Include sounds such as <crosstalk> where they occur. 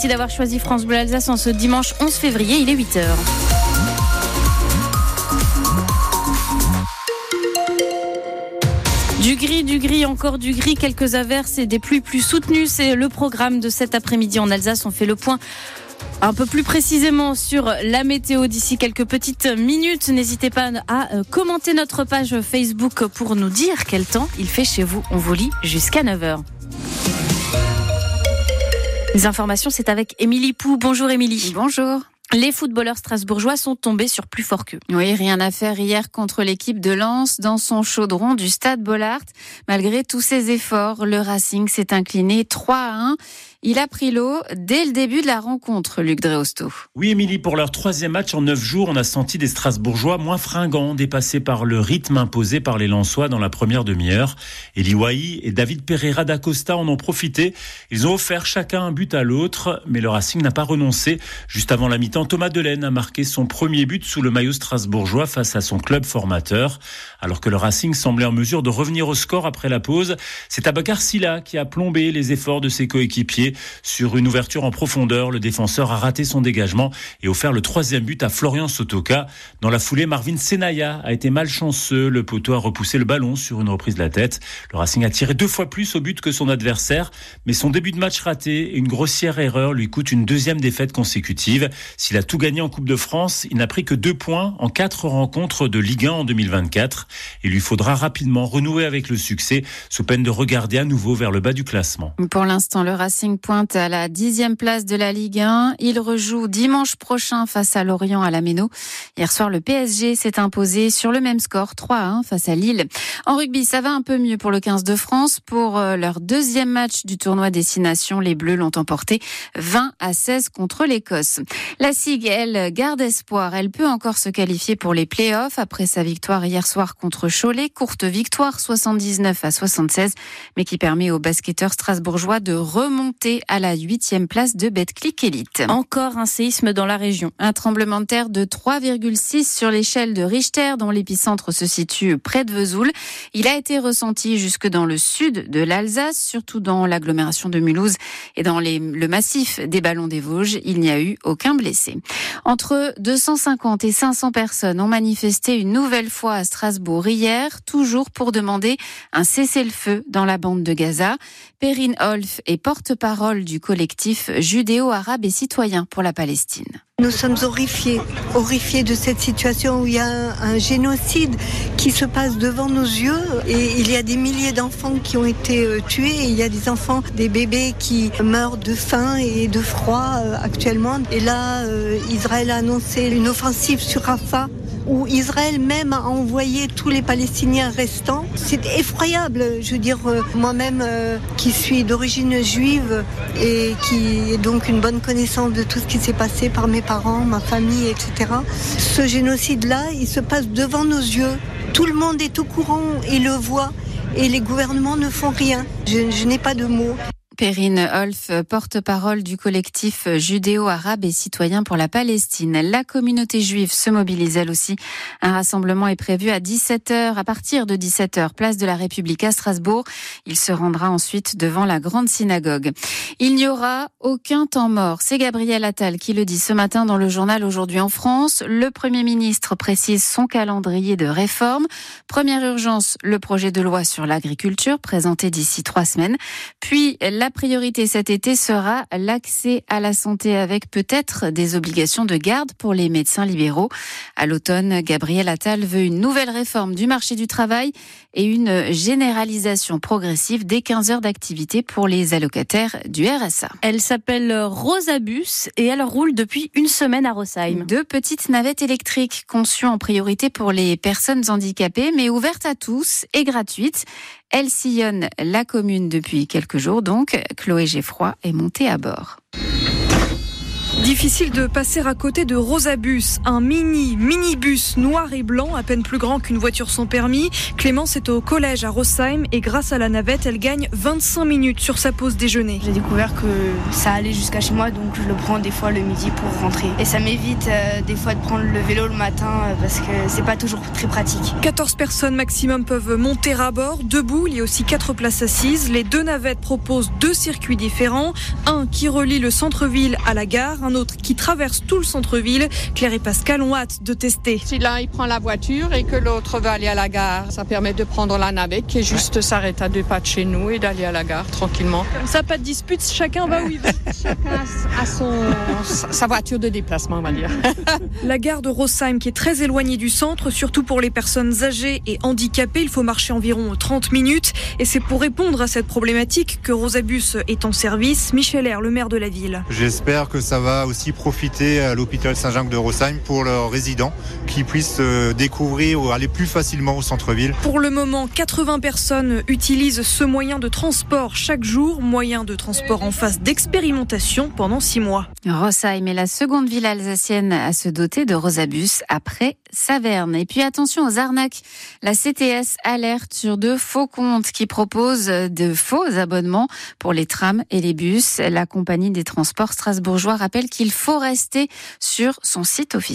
Merci d'avoir choisi France Bleu Alsace en ce dimanche 11 février, il est 8h. Du gris, du gris, encore du gris, quelques averses et des pluies plus soutenues. C'est le programme de cet après-midi en Alsace. On fait le point un peu plus précisément sur la météo d'ici quelques petites minutes. N'hésitez pas à euh, commenter notre page Facebook pour nous dire quel temps il fait chez vous. On vous lit jusqu'à 9h. Les informations, c'est avec Émilie Pou. Bonjour Émilie. Bonjour. Les footballeurs strasbourgeois sont tombés sur plus fort qu'eux. Oui, rien à faire hier contre l'équipe de Lens dans son chaudron du stade Bollard. Malgré tous ses efforts, le Racing s'est incliné 3 à 1. Il a pris l'eau dès le début de la rencontre, Luc Dreosto. Oui, Émilie, pour leur troisième match en neuf jours, on a senti des Strasbourgeois moins fringants, dépassés par le rythme imposé par les Lensois dans la première demi-heure. Eli Wahi et David Pereira d'Acosta en ont profité. Ils ont offert chacun un but à l'autre, mais le Racing n'a pas renoncé. Juste avant la mi-temps, Thomas Delaine a marqué son premier but sous le maillot strasbourgeois face à son club formateur. Alors que le Racing semblait en mesure de revenir au score après la pause, c'est Abakar Silla qui a plombé les efforts de ses coéquipiers. Sur une ouverture en profondeur, le défenseur a raté son dégagement et offert le troisième but à Florian Sotoka. Dans la foulée, Marvin Senaya a été malchanceux. Le poteau a repoussé le ballon sur une reprise de la tête. Le Racing a tiré deux fois plus au but que son adversaire, mais son début de match raté et une grossière erreur lui coûte une deuxième défaite consécutive. S'il a tout gagné en Coupe de France, il n'a pris que deux points en quatre rencontres de Ligue 1 en 2024. Il lui faudra rapidement renouer avec le succès, sous peine de regarder à nouveau vers le bas du classement. Pour l'instant, le Racing pointe à la dixième place de la Ligue 1. Il rejoue dimanche prochain face à Lorient à la Méno. Hier soir, le PSG s'est imposé sur le même score, 3 à 1 face à Lille. En rugby, ça va un peu mieux pour le 15 de France. Pour euh, leur deuxième match du tournoi Destination, les Bleus l'ont emporté 20 à 16 contre l'Écosse. La SIG, elle, garde espoir. Elle peut encore se qualifier pour les playoffs après sa victoire hier soir contre Cholet. Courte victoire, 79 à 76, mais qui permet aux basketteurs strasbourgeois de remonter à la huitième place de Betclic Elite. Encore un séisme dans la région. Un tremblement de terre de 3,6 sur l'échelle de Richter, dont l'épicentre se situe près de Vesoul. Il a été ressenti jusque dans le sud de l'Alsace, surtout dans l'agglomération de Mulhouse et dans le massif des Ballons des Vosges. Il n'y a eu aucun blessé. Entre 250 et 500 personnes ont manifesté une nouvelle fois à Strasbourg hier, toujours pour demander un cessez-le-feu dans la bande de Gaza. Perrine Holf est porte-parole du collectif judéo-arabe et citoyen pour la Palestine. Nous sommes horrifiés, horrifiés de cette situation où il y a un, génocide qui se passe devant nos yeux et il y a des milliers d'enfants qui ont été euh, tués il y a des enfants, des bébés qui meurent de faim et de froid euh, actuellement. Et là, euh, Israël a annoncé une offensive sur Rafah où Israël même a envoyé tous les Palestiniens restants. C'est effroyable. Je veux dire, euh, moi-même euh, qui suis d'origine juive et qui ai donc une bonne connaissance de tout ce qui s'est passé par mes parents, ma famille, etc. Ce génocide-là, il se passe devant nos yeux. Tout le monde est au courant et le voit et les gouvernements ne font rien. Je, je n'ai pas de mots. Perrine Holf, porte-parole du collectif judéo-arabe et citoyen pour la Palestine. La communauté juive se mobilise elle aussi. Un rassemblement est prévu à 17h, à partir de 17h, place de la République à Strasbourg. Il se rendra ensuite devant la grande synagogue. Il n'y aura aucun temps mort. C'est Gabriel Attal qui le dit ce matin dans le journal Aujourd'hui en France. Le Premier ministre précise son calendrier de réforme. Première urgence, le projet de loi sur l'agriculture présenté d'ici trois semaines. Puis la la priorité cet été sera l'accès à la santé avec peut-être des obligations de garde pour les médecins libéraux. À l'automne, Gabriel Attal veut une nouvelle réforme du marché du travail et une généralisation progressive des 15 heures d'activité pour les allocataires du RSA. Elle s'appelle Rosabus et elle roule depuis une semaine à Rosheim. Deux petites navettes électriques conçues en priorité pour les personnes handicapées mais ouvertes à tous et gratuites. Elle sillonne la commune depuis quelques jours, donc Chloé Geffroy est montée à bord. Difficile de passer à côté de Rosabus, un mini minibus noir et blanc, à peine plus grand qu'une voiture sans permis. Clémence est au collège à Rosheim et grâce à la navette, elle gagne 25 minutes sur sa pause déjeuner. J'ai découvert que ça allait jusqu'à chez moi, donc je le prends des fois le midi pour rentrer. Et ça m'évite euh, des fois de prendre le vélo le matin euh, parce que c'est pas toujours très pratique. 14 personnes maximum peuvent monter à bord. Debout, il y a aussi 4 places assises. Les deux navettes proposent deux circuits différents. Un qui relie le centre-ville à la gare, un autre qui traverse tout le centre-ville. Claire et Pascal ont hâte de tester. Si l'un il prend la voiture et que l'autre va aller à la gare, ça permet de prendre la navette qui est juste s'arrête à deux pas de chez nous et d'aller à la gare tranquillement. Comme ça, pas de dispute, chacun va où il veut. <laughs> Chacun a son, sa voiture de déplacement, on va dire. <laughs> La gare de Rosheim qui est très éloignée du centre, surtout pour les personnes âgées et handicapées, il faut marcher environ 30 minutes. Et c'est pour répondre à cette problématique que Rosabus est en service. Michel Air, le maire de la ville. J'espère que ça va aussi profiter à l'hôpital Saint-Jacques de Rosheim pour leurs résidents qui puissent euh, découvrir ou aller plus facilement au centre-ville. Pour le moment, 80 personnes utilisent ce moyen de transport chaque jour, moyen de transport en phase d'expérimentation pendant six mois. Rosheim est la seconde ville alsacienne à se doter de Rosabus après Saverne. Et puis attention aux arnaques. La CTS alerte sur de faux comptes qui proposent de faux abonnements pour les trams et les bus. La compagnie des transports strasbourgeois rappelle qu'il faut rester sur son site officiel.